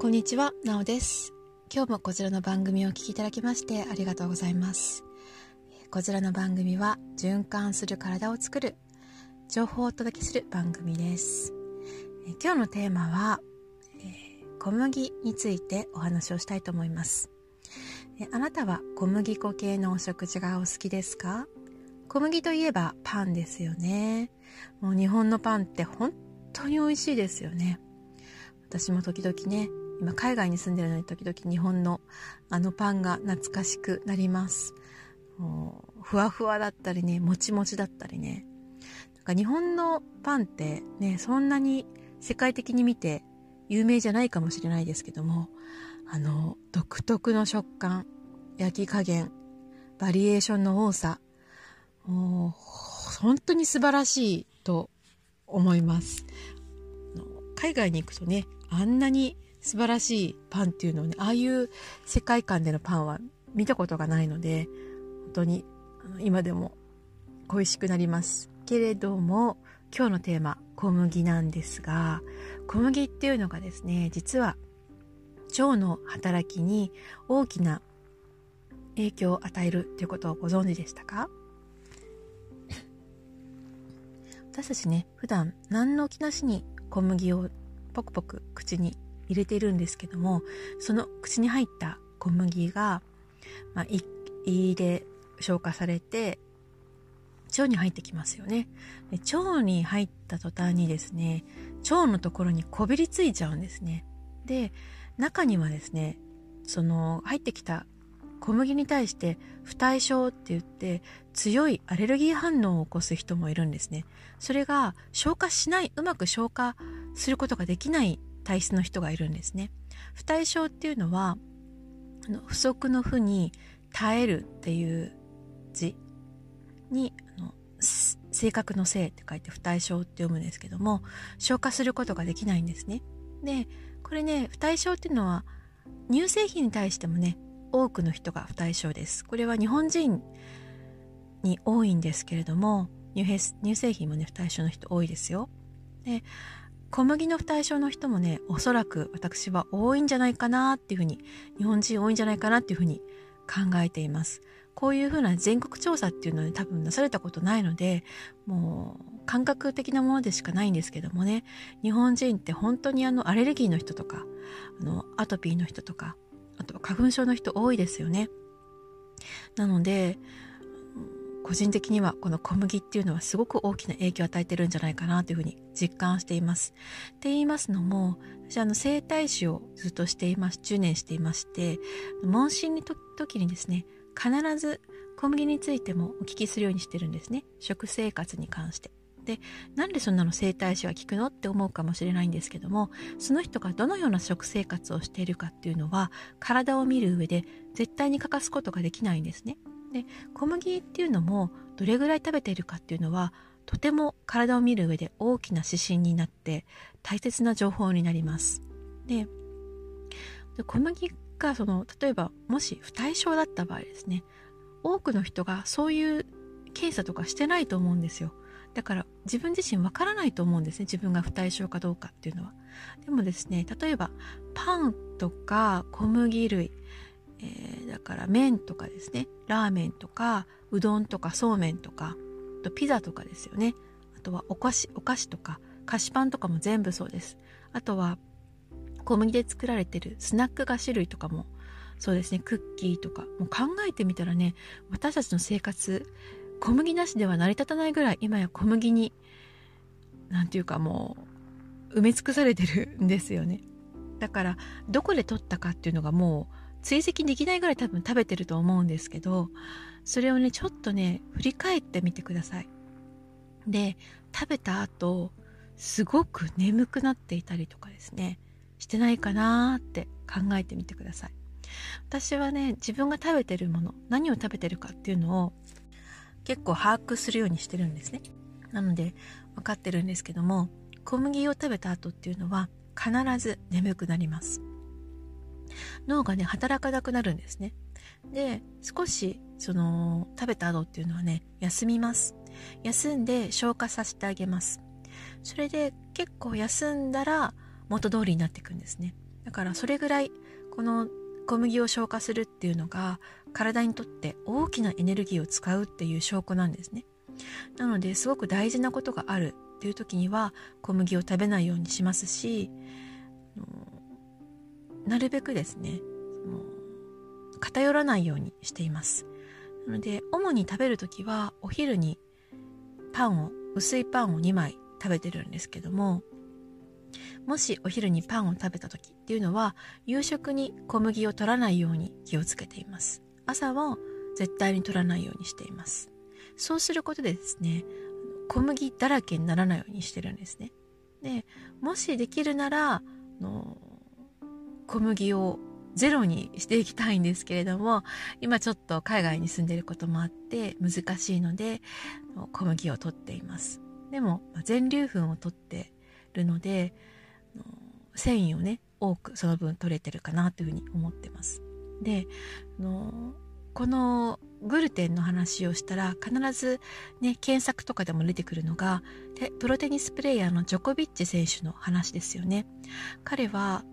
こんにちは、なおです。今日もこちらの番組をお聞きいただきましてありがとうございます。こちらの番組は循環する体を作る情報をお届けする番組です。今日のテーマは、小麦についてお話をしたいと思います。あなたは小麦粉系のお食事がお好きですか？小麦といえばパンですよね。もう日本のパンって本当に美味しいですよね。私も時々ね、今海外に住んでるのに時々日本のあのパンが懐かしくなります。もうふわふわだったりね、もちもちだったりね。なんか日本のパンってね、そんなに世界的に見て有名じゃないかもしれないですけども、あの、独特の食感、焼き加減、バリエーションの多さ、もう本当に素晴らしいと思います。海外に行くとね、あんなに素晴らしいパンっていうのをね、ああいう世界観でのパンは見たことがないので、本当にあの今でも恋しくなります。けれども、今日のテーマ、小麦なんですが、小麦っていうのがですね、実は腸の働きに大きな影響を与えるということをご存知でしたか？私たちね、普段何の気なしに小麦をポクポク口に入れているんですけども、その口に入った小麦が、まあ、胃で消化されて、腸に入ってきますよね。で腸に入った途端にですね、腸のところにこびりついちゃうんですね。で、中にはですね、その入ってきた小麦に対して不対症って言って強いアレルギー反応を起こす人もいるんですね。それが消化しない、うまく消化することができない体質の人がいるんですね。不対症っていうのは、あの不足の負に耐えるっていう字に、あの性格の性って書いて不対症って読むんですけども、消化することができないんですね。で、これね、不対症っていうのは乳製品に対してもね、多くの人が不対症です。これは日本人に多いんですけれども、乳乳製品もね、不対症の人多いですよ。で、小麦の不対症の人もね、おそらく私は多いんじゃないかなっていうふうに、日本人多いんじゃないかなっていうふうに考えています。こういうふうな全国調査っていうのは、ね、多分なされたことないので、もう感覚的なものでしかないんですけどもね、日本人って本当にあのアレルギーの人とか、あのアトピーの人とか、あとは花粉症の人多いですよね。なので、個人的にはこの小麦っていうのはすごく大きな影響を与えてるんじゃないかなというふうに実感しています。って言いますのも、私あの整体師をずっとしています、10年していまして、問診の時にですね、必ず小麦についてもお聞きするようにしてるんですね。食生活に関して。で、なんでそんなの整体師は聞くのって思うかもしれないんですけども、その人がどのような食生活をしているかっていうのは、体を見る上で絶対に欠かすことができないんですね。で、小麦っていうのも、どれぐらい食べているかっていうのは、とても体を見る上で大きな指針になって、大切な情報になります。で、小麦がその、例えば、もし不対症だった場合ですね、多くの人がそういう検査とかしてないと思うんですよ。だから自分自身わからないと思うんですね。自分が不対症かどうかっていうのは。でもですね、例えばパンとか小麦類、えーだから麺とかですね、ラーメンとかうどんとかそうめんとか、あとピザとかですよね。あとはお菓子、お菓子とか菓子パンとかも全部そうです。あとは小麦で作られてるスナック菓子類とかもそうですね、クッキーとか。もう考えてみたらね、私たちの生活、小麦なしでは成り立たないぐらい今や小麦になんていうかもう埋め尽くされてるんですよねだからどこで取ったかっていうのがもう追跡できないぐらい多分食べてると思うんですけどそれをねちょっとね振り返ってみてくださいで食べた後すごく眠くなっていたりとかですねしてないかなーって考えてみてください私はね自分が食べてるもの何を食べてるかっていうのを結構把握するようにしてるんですね。なので分かってるんですけども小麦を食べた後っていうのは必ず眠くなります。脳がね働かなくなるんですね。で少しその食べた後っていうのはね休みます。休んで消化させてあげます。それで結構休んだら元通りになっていくんですね。だからそれぐらいこの小麦を消化するっていうのが体にとって大きなエネルギーを使うっていう証拠なんですね。なのですごく大事なことがあるっていう時には小麦を食べないようにしますしなるべくですね偏らないようにしています。なので主に食べる時はお昼にパンを薄いパンを2枚食べてるんですけどももしお昼にパンを食べた時っていうのは夕食に小麦を取らないように気をつけています。朝は絶対に取らないようにしています。そうすることでですね小麦だらけにならないようにしてるんですね。でもしできるならの小麦をゼロにしていきたいんですけれども今ちょっと海外に住んでいることもあって難しいので小麦を取っています。でも全粒粉を取ってるので繊維をね多くその分取れてるかなというふうに思ってます。でこのグルテンの話をしたら必ずね検索とかでも出てくるのがプロテニスプレーヤーのジョコビッチ選手の話ですよね。彼は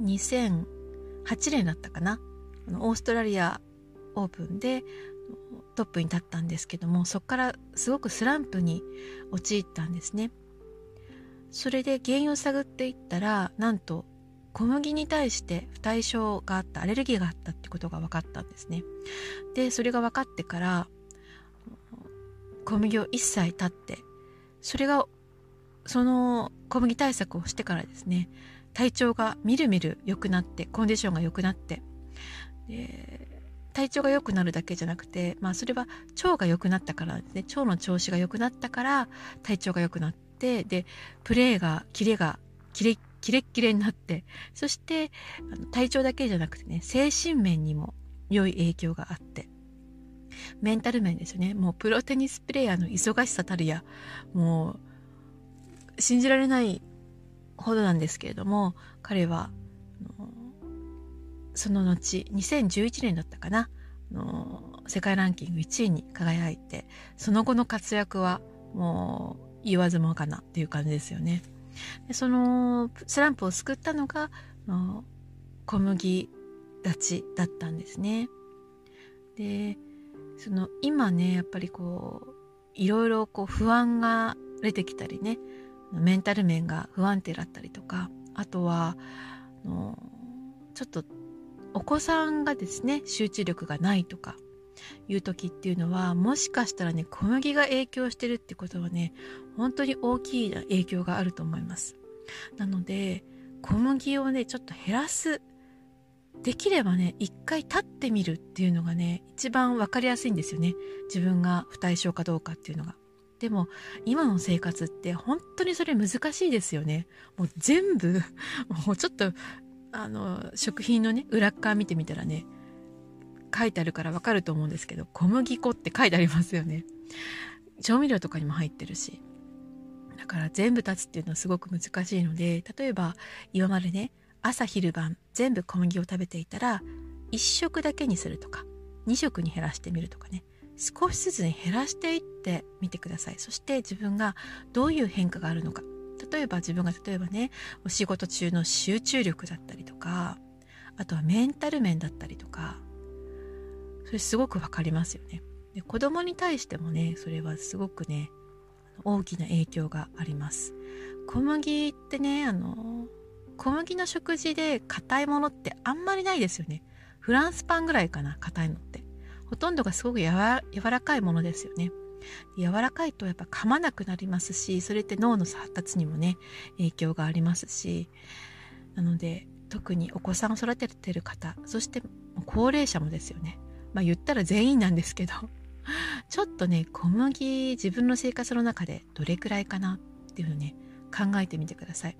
2008年だったかな。オーストラリアオープンでトップに立ったんですけどもそこからすごくスランプに陥ったんですね。それで原因を探っていったらなんと小麦に対して不対症があったアレルギーがあったってことが分かったんですね。でそれが分かってから小麦を一切立ってそれがその小麦対策をしてからですね体調がみるみる良くなってコンディションが良くなってで体調が良くなるだけじゃなくてまあそれは腸が良くなったからですね。腸の調子が良くなったから体調が良くなってでプレーがキレがキレキレッキレになってそして体調だけじゃなくてね精神面にも良い影響があってメンタル面ですよね。もうプロテニスプレーヤーの忙しさたるやもう信じられないほどなんですけれども彼はその後2011年だったかな世界ランキング1位に輝いてその後の活躍はもう言わずもがなっていう感じですよね。でそのスランプを救ったのが小麦立ちだったんですね。でその今ねやっぱりこういろいろこう不安が出てきたりねメンタル面が不安定だったりとかあとはのちょっとお子さんがですね集中力がないとかいう時っていうのはもしかしたらね小麦が影響してるってことはね本当に大きい影響があると思います。なので小麦をねちょっと減らすできればね一回立ってみるっていうのがね一番分かりやすいんですよね。自分が不対症かどうかっていうのが。でも今の生活って本当にそれ難しいですよね。もう全部 もうちょっとあの食品のね裏側見てみたらね書いてあるからわかると思うんですけど小麦粉って書いてありますよね。調味料とかにも入ってるし。だから全部立つっていうのはすごく難しいので例えば今までね朝昼晩全部小麦を食べていたら1食だけにするとか2食に減らしてみるとかね。少しずつ減らしていってみてください。そして自分がどういう変化があるのか。例えば自分が例えばねお仕事中の集中力だったりとかあとはメンタル面だったりとか。それすごくわかりますよね。で子供に対してもねそれはすごくね大きな影響があります。小麦ってねあの小麦の食事で硬いものってあんまりないですよね。フランスパンぐらいかな硬いのって。ほとんどがすごく柔らかいものですよね。柔らかいとやっぱ噛まなくなりますしそれって脳の発達にもね影響がありますし。なので特にお子さんを育ててる方そして高齢者もですよね。まあ言ったら全員なんですけどちょっとね小麦自分の生活の中でどれくらいかなっていうのをね考えてみてください。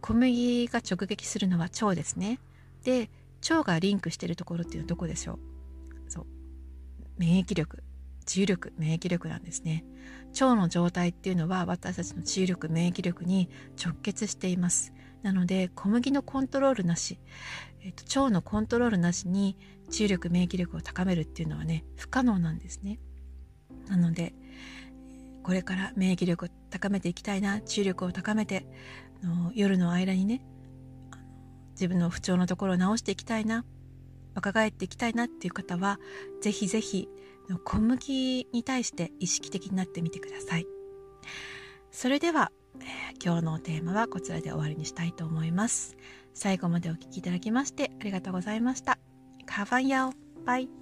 小麦が直撃するのは腸ですね。で腸がリンクしてるところっていうのはどこでしょう？そう。免疫力治癒力免疫力なんですね。腸の状態っていうのは私たちの治癒力免疫力に直結しています。なので小麦のコントロールなし、えーと、腸のコントロールなしに治癒力免疫力を高めるっていうのはね不可能なんですね。なのでこれから免疫力を高めていきたいな注力を高めての夜の間にね自分の不調のところを直していきたいな若返っていきたいなっていう方はぜひぜひ小麦に対して意識的になってみてください。それでは、えー、今日のテーマはこちらで終わりにしたいと思います。最後までお聴きいただきましてありがとうございました。カファンヤオバイ